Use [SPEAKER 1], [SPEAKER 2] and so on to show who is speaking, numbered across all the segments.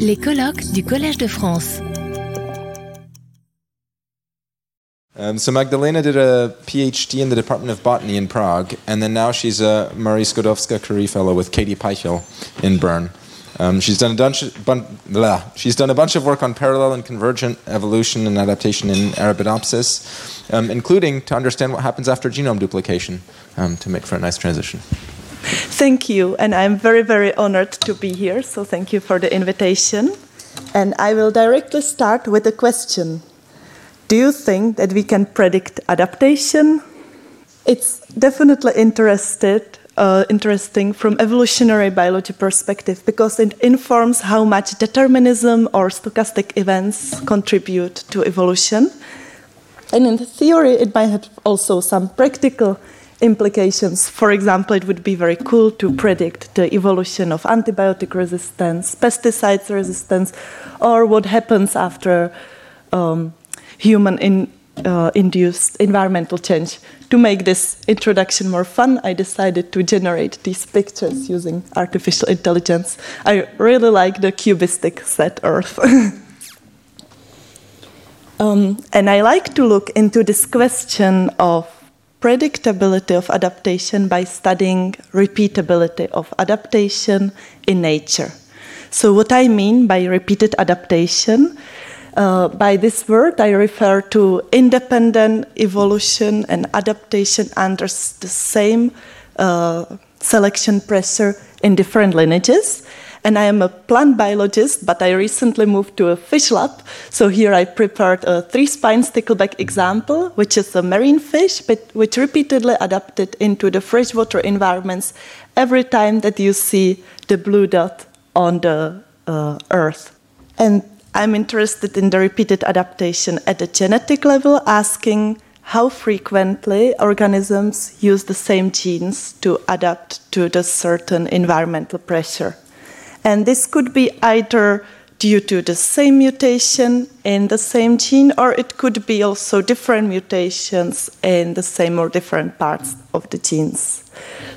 [SPEAKER 1] Les colloques du Collège de France.
[SPEAKER 2] Um, so Magdalena did a PhD in the Department of Botany in Prague, and then now she's a Marie Skłodowska-Curie Fellow with Katie Peichel in Bern. Um, she's done a bunch, bun, blah. she's done a bunch of work on parallel and convergent evolution and adaptation in Arabidopsis, um, including to understand what happens after genome duplication, um, to make for a nice transition.
[SPEAKER 3] Thank you, and I'm very, very honored to be here, so thank you for the invitation. And I will directly start with a question Do you think that we can predict adaptation? It's definitely interested, uh, interesting from evolutionary biology perspective because it informs how much determinism or stochastic events contribute to evolution. And in theory, it might have also some practical implications. For example, it would be very cool to predict the evolution of antibiotic resistance, pesticides resistance, or what happens after um, human in, uh, induced environmental change. To make this introduction more fun, I decided to generate these pictures using artificial intelligence. I really like the cubistic set Earth. um, and I like to look into this question of predictability of adaptation by studying repeatability of adaptation in nature. So, what I mean by repeated adaptation, uh, by this word, I refer to independent evolution and adaptation under the same uh, selection pressure in different lineages and I am a plant biologist, but I recently moved to a fish lab. So here I prepared a three-spine stickleback example, which is a marine fish, but which repeatedly adapted into the freshwater environments every time that you see the blue dot on the uh, earth. And I'm interested in the repeated adaptation at the genetic level, asking how frequently organisms use the same genes to adapt to the certain environmental pressure. And this could be either due to the same mutation in the same gene, or it could be also different mutations in the same or different parts of the genes.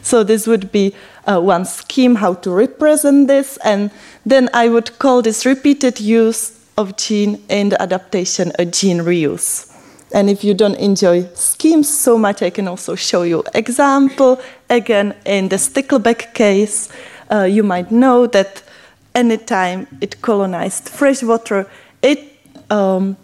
[SPEAKER 3] So, this would be uh, one scheme how to represent this, and then I would call this repeated use of gene in adaptation a gene reuse. And if you don't enjoy schemes so much, I can also show you example. Again, in the stickleback case, uh, you might know that anytime it colonized freshwater, it um,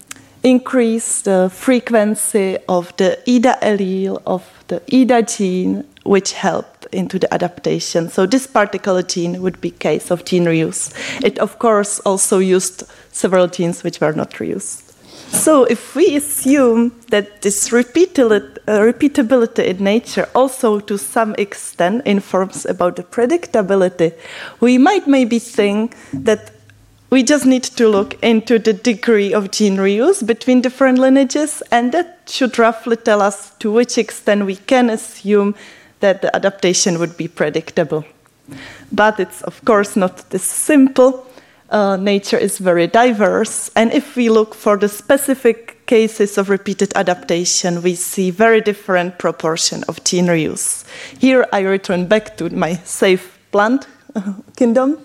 [SPEAKER 3] increased the frequency of the EDA allele of the EDA gene, which helped into the adaptation. So this particular gene would be case of gene reuse. It of course also used several genes which were not reused. So, if we assume that this uh, repeatability in nature also to some extent informs about the predictability, we might maybe think that we just need to look into the degree of gene reuse between different lineages, and that should roughly tell us to which extent we can assume that the adaptation would be predictable. But it's, of course, not this simple uh, nature is very diverse. And if we look for the specific cases of repeated adaptation, we see very different proportion of gene reuse. Here I return back to my safe plant kingdom.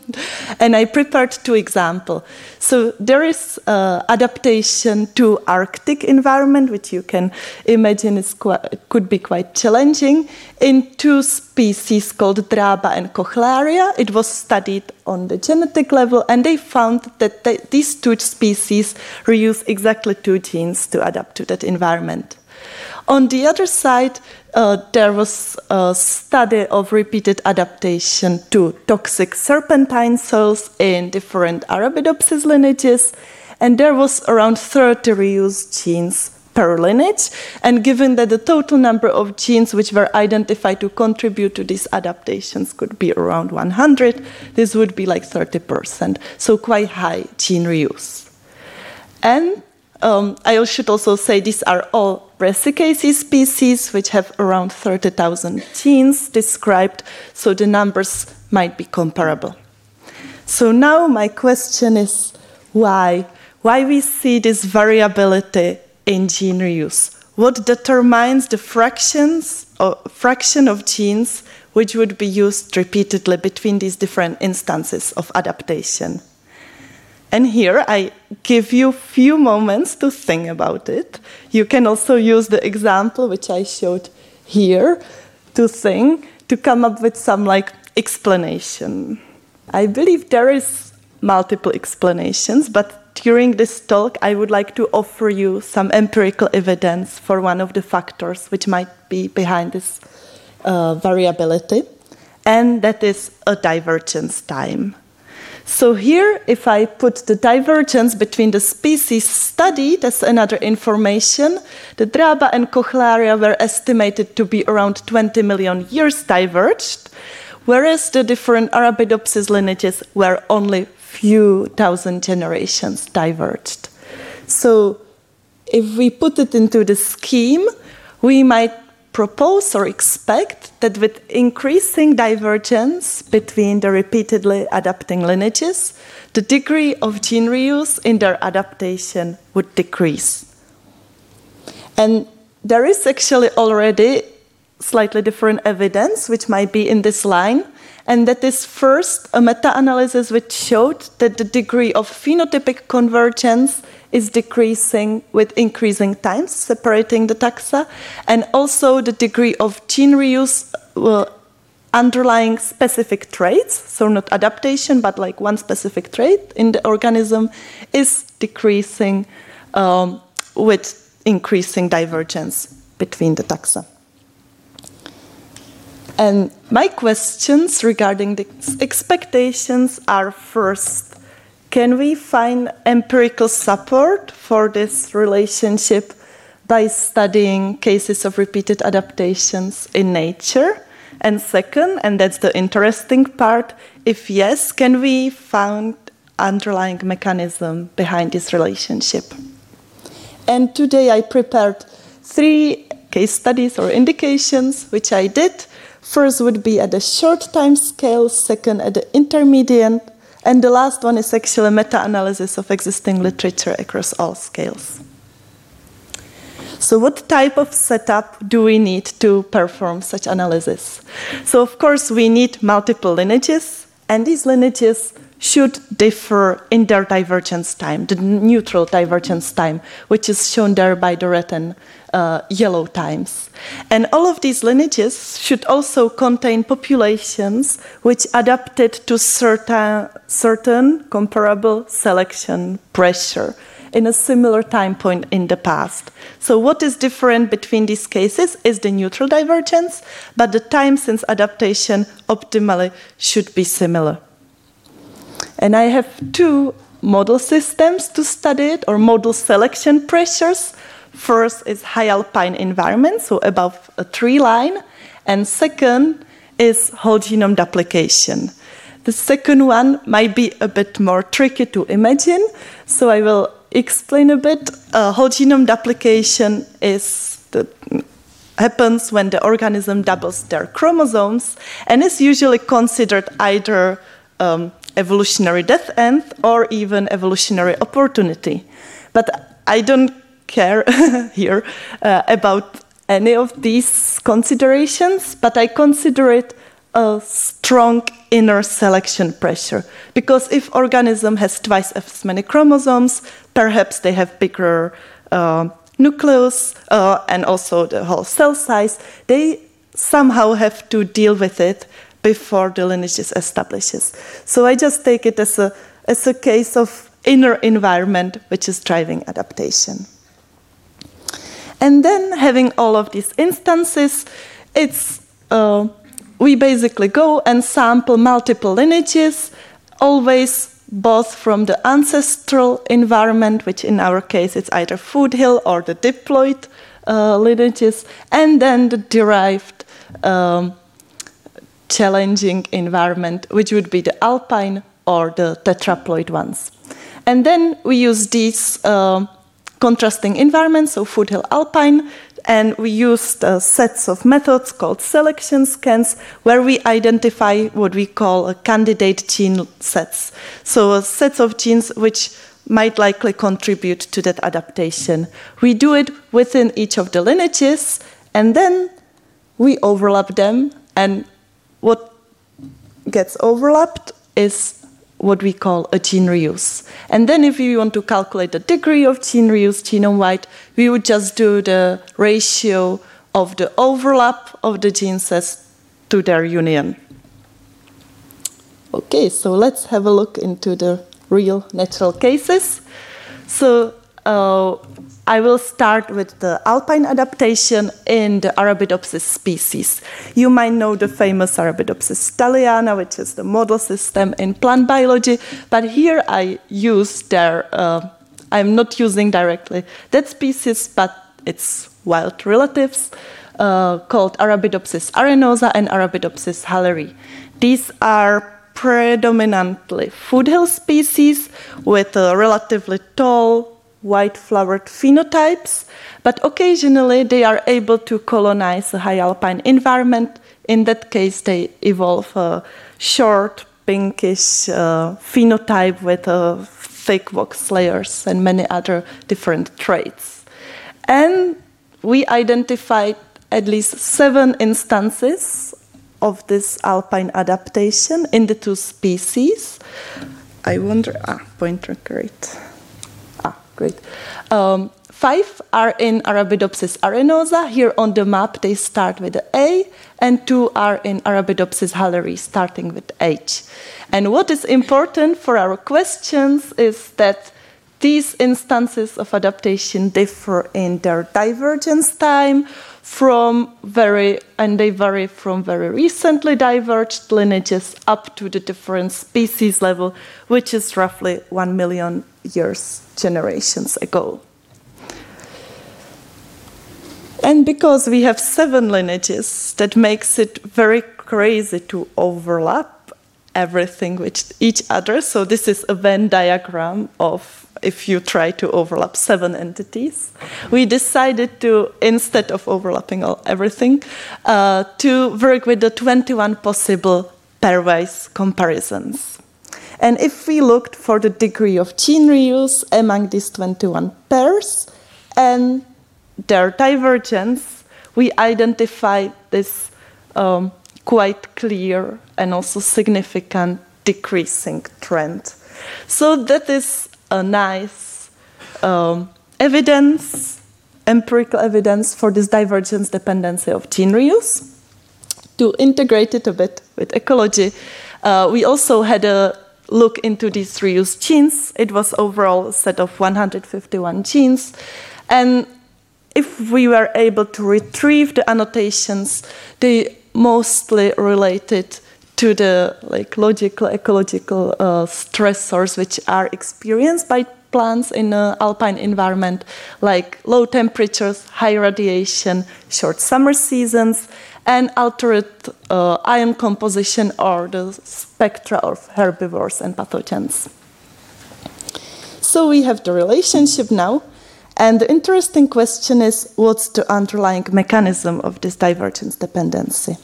[SPEAKER 3] And I prepared two examples. So there is uh, adaptation to Arctic environment, which you can imagine is quite, could be quite challenging, in two species called Draba and Cochlearia. It was studied on the genetic level, and they found that these two species reuse exactly two genes to adapt to that environment. On the other side, uh, there was a study of repeated adaptation to toxic serpentine soils in different Arabidopsis lineages, and there was around 30 reused genes per lineage. And given that the total number of genes which were identified to contribute to these adaptations could be around 100, this would be like 30%, so quite high gene reuse. And um, I should also say these are all Brassicaceae species, which have around 30,000 genes described, so the numbers might be comparable. So now my question is why? Why we see this variability in gene reuse? What determines the fractions or fraction of genes which would be used repeatedly between these different instances of adaptation? And here I give you few moments to think about it. You can also use the example which I showed here to think, to come up with some like explanation. I believe there is multiple explanations, but during this talk I would like to offer you some empirical evidence for one of the factors which might be behind this uh, variability, and that is a divergence time. So here, if I put the divergence between the species studied as another information, the Draba and Cochlearia were estimated to be around 20 million years diverged, whereas the different Arabidopsis lineages were only few thousand generations diverged. So if we put it into the scheme, we might propose or expect that with increasing divergence between the repeatedly adapting lineages, the degree of gene reuse in their adaptation would decrease. And there is actually already slightly different evidence which might be in this line, and that is first a meta analysis which showed that the degree of phenotypic convergence is decreasing with increasing times, separating the taxa, and also the degree of gene reuse uh, underlying specific traits, so not adaptation, but like one specific trait in the organism, is decreasing um, with increasing divergence between the taxa. And my questions regarding the expectations are first, can we find empirical support for this relationship by studying cases of repeated adaptations in nature? And second, and that's the interesting part, if yes, can we find underlying mechanism behind this relationship? And today I prepared three case studies or indications, which I did. First would be at a short time scale, second at the intermediate, and the last one is actually a meta-analysis of existing literature across all scales. So what type of setup do we need to perform such analysis? So of course we need multiple lineages, and these lineages should differ in their divergence time, the neutral divergence time, which is shown there by the red and uh, yellow times. And all of these lineages should also contain populations which adapted to certain, certain comparable selection pressure in a similar time point in the past. So what is different between these cases is the neutral divergence, but the time since adaptation optimally should be similar. And I have two model systems to study it, or model selection pressures. First is high alpine environment, so above a tree line, and second is whole genome duplication. The second one might be a bit more tricky to imagine, so I will explain a bit. Uh, whole genome duplication is the, happens when the organism doubles their chromosomes and is usually considered either um, evolutionary death end or even evolutionary opportunity. But I don't care here uh, about any of these considerations, but I consider it a strong inner selection pressure. Because if organism has twice as many chromosomes, perhaps they have bigger uh, nucleus uh, and also the whole cell size, they somehow have to deal with it before the lineage is establishes. So I just take it as a, as a case of inner environment which is driving adaptation. And then having all of these instances, it's uh, we basically go and sample multiple lineages, always both from the ancestral environment, which in our case it's either foothill or the diploid uh, lineages, and then the derived um, challenging environment, which would be the alpine or the tetraploid ones. And then we use these uh, contrasting environments, so foothill alpine, and we used uh, sets of methods called selection scans where we identify what we call candidate gene sets. So uh, sets of genes which might likely contribute to that adaptation. We do it within each of the lineages and then we overlap them and what gets overlapped is what we call a gene reuse. And then if you want to calculate the degree of gene reuse genome-wide, we would just do the ratio of the overlap of the genes as to their union. Okay, so let's have a look into the real natural cases. So uh, I will start with the alpine adaptation in the Arabidopsis species. You might know the famous Arabidopsis thaliana, which is the model system in plant biology, but here I use their, uh, I'm not using directly that species, but its wild relatives uh, called Arabidopsis arenosa and Arabidopsis halleri. These are predominantly foothill species with a relatively tall, white flowered phenotypes, but occasionally they are able to colonize a high alpine environment. In that case, they evolve a short, pinkish uh, phenotype with uh, thick wax layers and many other different traits. And we identified at least seven instances of this alpine adaptation in the two species. I wonder, ah, pointer, great. Great. Um, five are in Arabidopsis arenosa. Here on the map, they start with A, and two are in Arabidopsis halleri, starting with H. And what is important for our questions is that these instances of adaptation differ in their divergence time from very, and they vary from very recently diverged lineages up to the different species level, which is roughly one million years, generations ago. And because we have seven lineages, that makes it very crazy to overlap everything with each other. So this is a Venn diagram of if you try to overlap seven entities. We decided to, instead of overlapping all, everything, uh, to work with the 21 possible pairwise comparisons. And if we looked for the degree of gene reuse among these 21 pairs and their divergence, we identified this um, quite clear and also significant decreasing trend. So that is a nice um, evidence, empirical evidence for this divergence dependency of gene reuse. To integrate it a bit with ecology, uh, we also had a look into these reused genes. It was overall a set of 151 genes. And if we were able to retrieve the annotations, they mostly related to the like logical ecological uh, stressors which are experienced by plants in an alpine environment like low temperatures high radiation short summer seasons and altered uh, ion composition or the spectra of herbivores and pathogens. So we have the relationship now and the interesting question is what's the underlying mechanism of this divergence dependency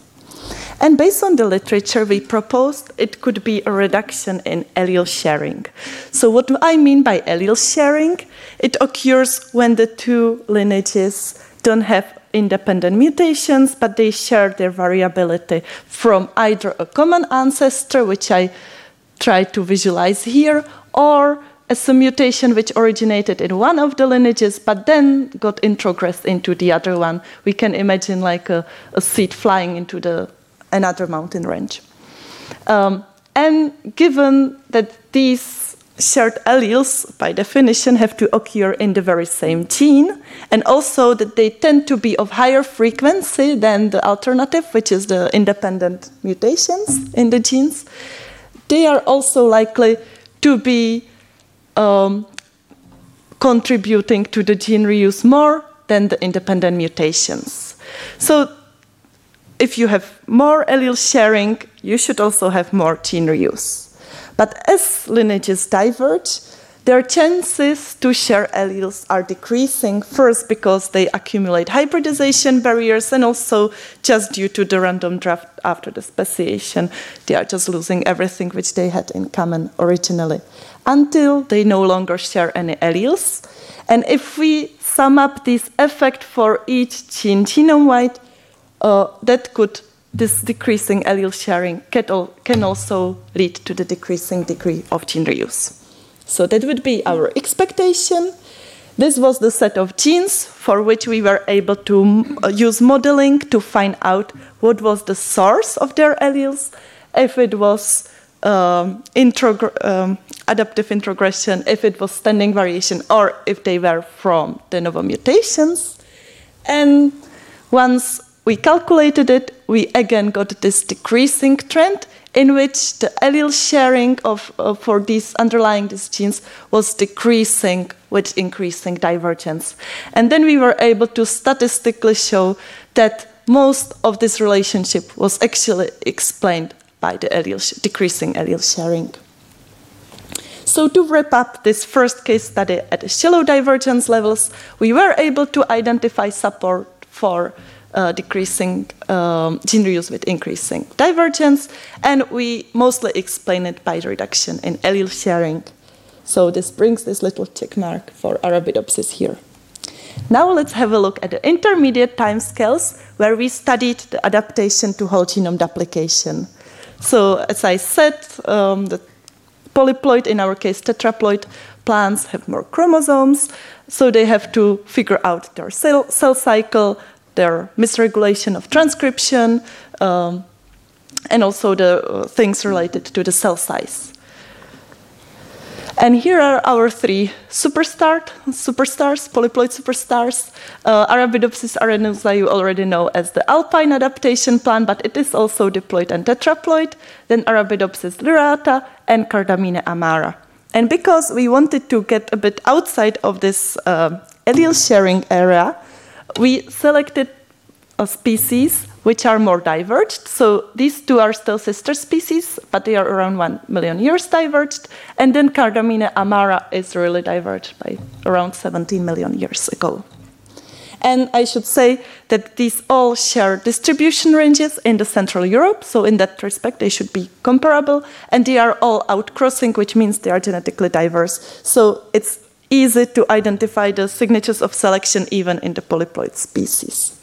[SPEAKER 3] and based on the literature, we proposed it could be a reduction in allele sharing. So, what do I mean by allele sharing, it occurs when the two lineages don't have independent mutations, but they share their variability from either a common ancestor, which I try to visualize here, or as a mutation which originated in one of the lineages but then got introgressed into the other one. We can imagine like a, a seed flying into the another mountain range. Um, and given that these shared alleles, by definition, have to occur in the very same gene, and also that they tend to be of higher frequency than the alternative, which is the independent mutations in the genes, they are also likely to be um, contributing to the gene reuse more than the independent mutations. So if you have more allele sharing, you should also have more gene reuse. But as lineages diverge, their chances to share alleles are decreasing, first because they accumulate hybridization barriers, and also just due to the random drift after the speciation. They are just losing everything which they had in common originally, until they no longer share any alleles. And if we sum up this effect for each gene genome wide, uh, that could this decreasing allele sharing can also lead to the decreasing degree of gene reuse. So that would be our expectation. This was the set of genes for which we were able to uh, use modeling to find out what was the source of their alleles, if it was um, um, adaptive introgression, if it was standing variation, or if they were from de novo mutations. And once we calculated it, we again got this decreasing trend in which the allele sharing of, uh, for these underlying these genes was decreasing with increasing divergence. And then we were able to statistically show that most of this relationship was actually explained by the allele decreasing allele sharing. So to wrap up this first case study at shallow divergence levels, we were able to identify support for uh, decreasing um, gene reuse with increasing divergence, and we mostly explain it by reduction in allele sharing. So this brings this little check mark for Arabidopsis here. Now let's have a look at the intermediate timescales where we studied the adaptation to whole genome duplication. So as I said, um, the polyploid, in our case tetraploid, plants have more chromosomes, so they have to figure out their cell, cell cycle, their misregulation of transcription, um, and also the uh, things related to the cell size. And here are our three superstar, superstars, polyploid superstars. Uh, Arabidopsis arenosa you already know as the alpine adaptation plant, but it is also diploid and tetraploid. Then Arabidopsis lyrata and Cardamine amara. And because we wanted to get a bit outside of this uh, allele sharing area, we selected species which are more diverged. So these two are still sister species, but they are around 1 million years diverged. And then Cardamine amara is really diverged by around 17 million years ago. And I should say that these all share distribution ranges in the Central Europe, so in that respect they should be comparable, and they are all outcrossing, which means they are genetically diverse. So it's easy to identify the signatures of selection even in the polyploid species.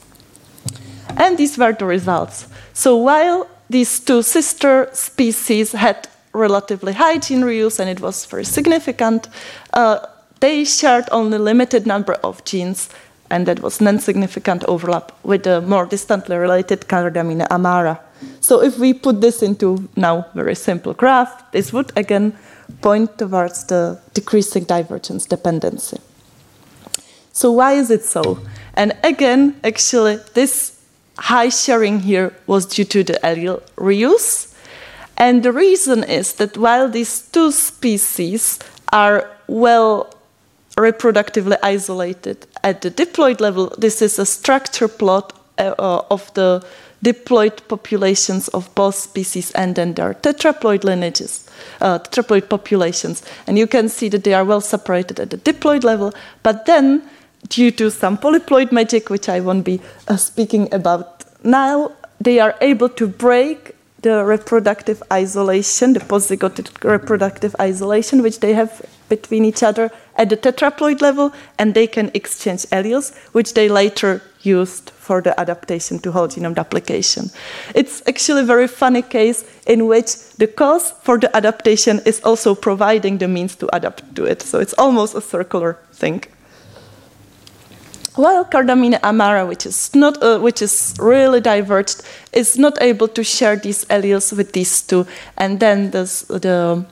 [SPEAKER 3] And these were the results. So while these two sister species had relatively high gene reuse and it was very significant, uh, they shared only limited number of genes and that was non-significant overlap with the more distantly related Cardamine amara. So if we put this into now very simple graph, this would again point towards the decreasing divergence dependency. So why is it so? And again, actually, this high sharing here was due to the allele reuse. And the reason is that while these two species are well reproductively isolated at the diploid level, this is a structure plot uh, of the diploid populations of both species and then their tetraploid lineages, uh, tetraploid populations. And you can see that they are well separated at the diploid level, but then due to some polyploid magic, which I won't be uh, speaking about now, they are able to break the reproductive isolation, the postzygotic reproductive isolation, which they have between each other at the tetraploid level, and they can exchange alleles, which they later used for the adaptation to whole genome duplication. It's actually a very funny case in which the cause for the adaptation is also providing the means to adapt to it. So it's almost a circular thing. While Cardamine amara, which is not, uh, which is really diverged, is not able to share these alleles with these two, and then this, the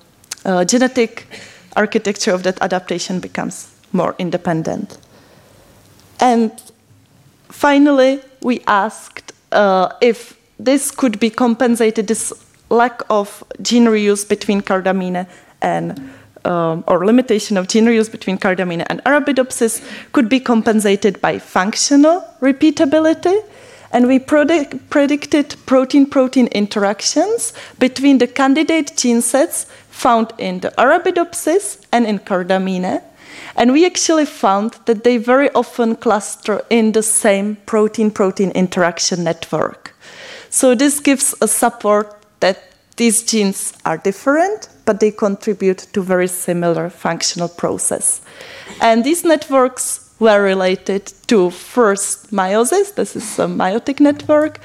[SPEAKER 3] uh, genetic architecture of that adaptation becomes more independent. And finally, we asked uh, if this could be compensated, this lack of gene reuse between Cardamine and um, or limitation of gene reuse between Cardamine and Arabidopsis could be compensated by functional repeatability. And we predict, predicted protein protein interactions between the candidate gene sets found in the Arabidopsis and in Cardamine. And we actually found that they very often cluster in the same protein protein interaction network. So this gives a support that these genes are different, but they contribute to very similar functional process. And these networks were related to first meiosis, this is a meiotic network,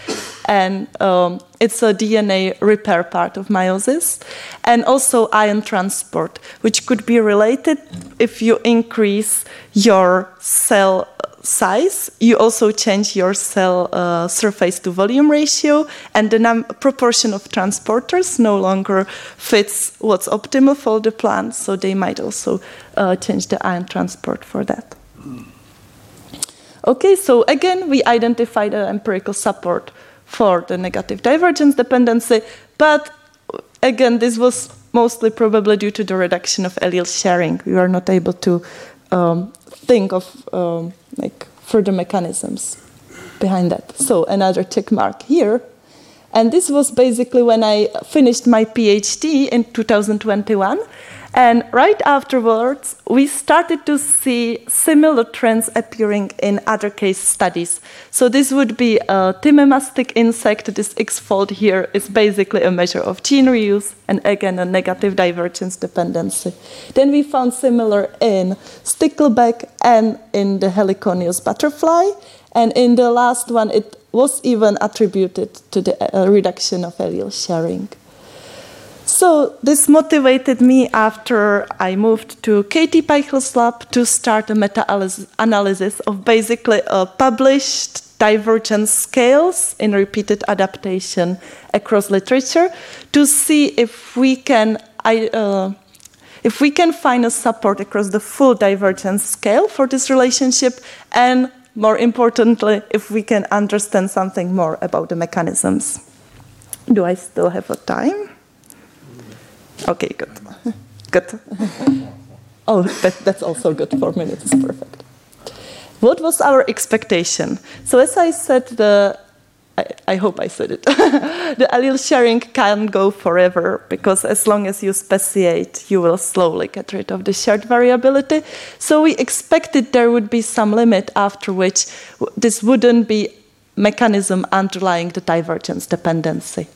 [SPEAKER 3] and um, it's a DNA repair part of meiosis, and also ion transport, which could be related if you increase your cell size, you also change your cell uh, surface to volume ratio, and the proportion of transporters no longer fits what's optimal for the plant, so they might also uh, change the ion transport for that. Okay, so again, we identified an empirical support for the negative divergence dependency, but again, this was mostly probably due to the reduction of allele sharing. We were not able to um, think of um, like further mechanisms behind that. So another tick mark here. And this was basically when I finished my PhD in 2021. And right afterwards, we started to see similar trends appearing in other case studies. So this would be a Timema stick insect. This X-fold here is basically a measure of gene reuse, and again, a negative divergence dependency. Then we found similar in stickleback and in the heliconius butterfly. And in the last one, it was even attributed to the uh, reduction of allele sharing. So this motivated me after I moved to Katie Peichel's lab to start a meta-analysis of basically uh, published divergence scales in repeated adaptation across literature to see if we can I, uh, if we can find a support across the full divergence scale for this relationship and more importantly if we can understand something more about the mechanisms. Do I still have a time? Okay, good. good. oh, that, that's also good. Four minutes perfect. What was our expectation? So, as I said, the I, I hope I said it. the allele sharing can't go forever because as long as you speciate, you will slowly get rid of the shared variability. So we expected there would be some limit after which this wouldn't be mechanism underlying the divergence dependency.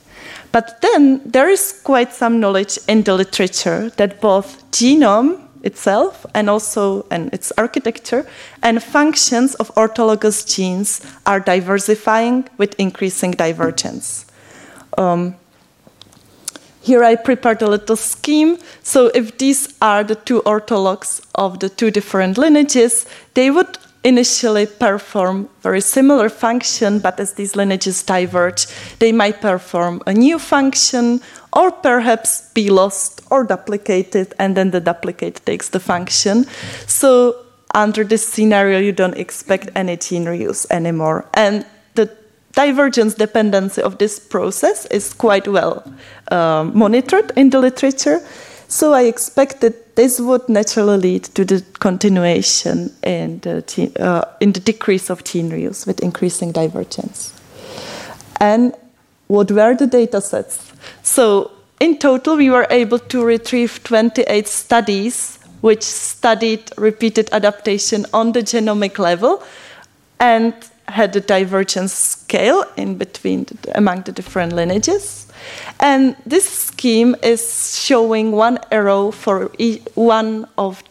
[SPEAKER 3] But then there is quite some knowledge in the literature that both genome itself and also and its architecture and functions of orthologous genes are diversifying with increasing divergence. Um, here I prepared a little scheme. So if these are the two orthologs of the two different lineages, they would initially perform very similar function, but as these lineages diverge, they might perform a new function or perhaps be lost or duplicated, and then the duplicate takes the function. So under this scenario, you don't expect any gene reuse anymore. And the divergence dependency of this process is quite well um, monitored in the literature. So I expected this would naturally lead to the continuation in the, uh, in the decrease of gene reuse with increasing divergence. And what were the data sets? So in total, we were able to retrieve 28 studies which studied repeated adaptation on the genomic level and had a divergence scale in between the, among the different lineages. And this scheme is showing one arrow for e one of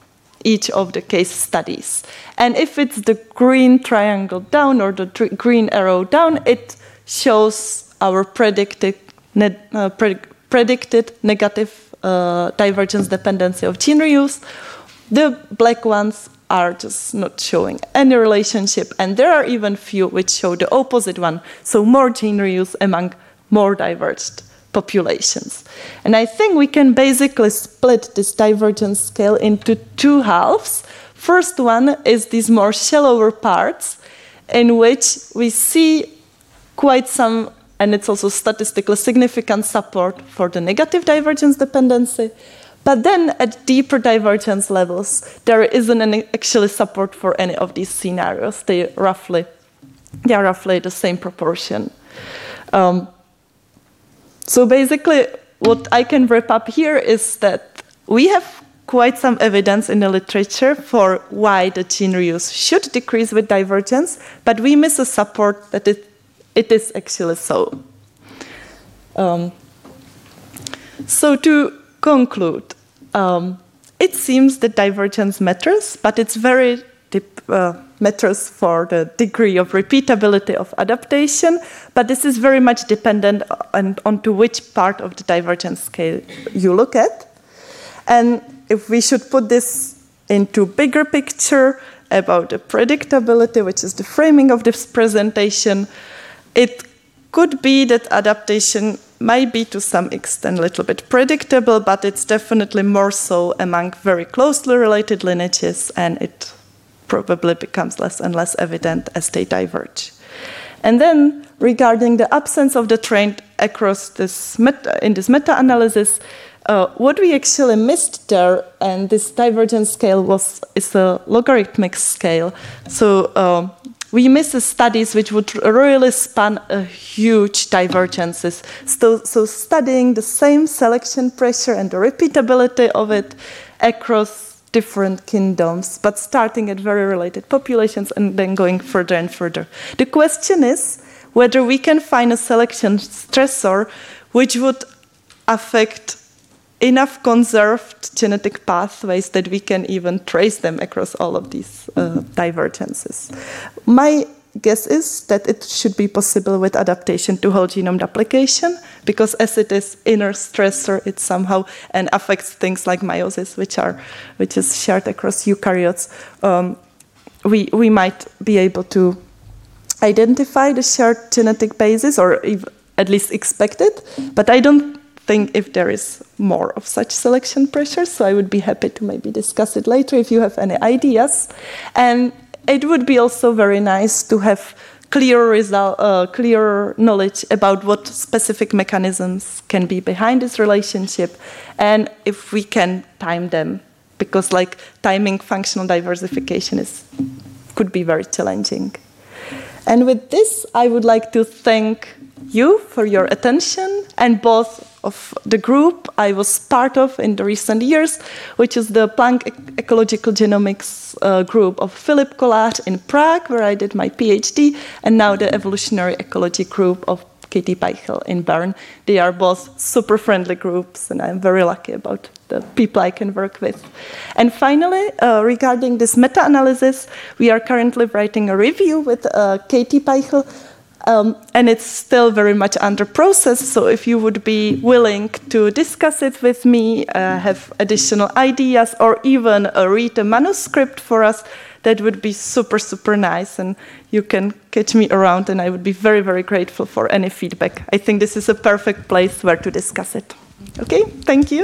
[SPEAKER 3] each of the case studies. And if it's the green triangle down or the green arrow down, it shows our predicted, ne uh, pre predicted negative uh, divergence dependency of gene reuse. The black ones are just not showing any relationship, and there are even few which show the opposite one, so more gene reuse among more diverged populations. And I think we can basically split this divergence scale into two halves. First one is these more shallower parts in which we see quite some, and it's also statistically significant support for the negative divergence dependency. But then at deeper divergence levels, there isn't any actually support for any of these scenarios. They roughly, they are roughly the same proportion. Um, so basically, what I can wrap up here is that we have quite some evidence in the literature for why the gene reuse should decrease with divergence, but we miss a support that it, it is actually so. Um, so to conclude, um, it seems that divergence matters, but it's very uh, matters for the degree of repeatability of adaptation, but this is very much dependent on, on to which part of the divergence scale you look at. And if we should put this into bigger picture about the predictability, which is the framing of this presentation, it could be that adaptation might be to some extent a little bit predictable, but it's definitely more so among very closely related lineages, and it probably becomes less and less evident as they diverge. And then, regarding the absence of the trend across this meta, in this meta-analysis, uh, what we actually missed there, and this divergence scale was is a logarithmic scale. So uh, we miss the studies which would really span a huge divergences. So, so studying the same selection pressure and the repeatability of it across different kingdoms, but starting at very related populations and then going further and further. The question is whether we can find a selection stressor which would affect enough conserved genetic pathways that we can even trace them across all of these uh, divergences. My guess is that it should be possible with adaptation to whole genome duplication because as it is inner stressor it somehow and affects things like meiosis which are which is shared across eukaryotes um, we we might be able to identify the shared genetic basis or at least expect it but i don't think if there is more of such selection pressure. So I would be happy to maybe discuss it later if you have any ideas. And it would be also very nice to have clear result, uh, clear knowledge about what specific mechanisms can be behind this relationship, and if we can time them, because like timing functional diversification is could be very challenging. And with this, I would like to thank you for your attention and both of the group I was part of in the recent years, which is the Plant Ecological Genomics uh, group of Filip Kolář in Prague, where I did my PhD, and now the Evolutionary Ecology group of Katie Peichel in Bern. They are both super friendly groups, and I'm very lucky about the people I can work with. And finally, uh, regarding this meta analysis, we are currently writing a review with uh, Katie Peichel um, and it's still very much under process. So if you would be willing to discuss it with me, uh, have additional ideas, or even uh, read a manuscript for us, that would be super, super nice. And you can catch me around, and I would be very, very grateful for any feedback. I think this is a perfect place where to discuss it. Okay, thank you.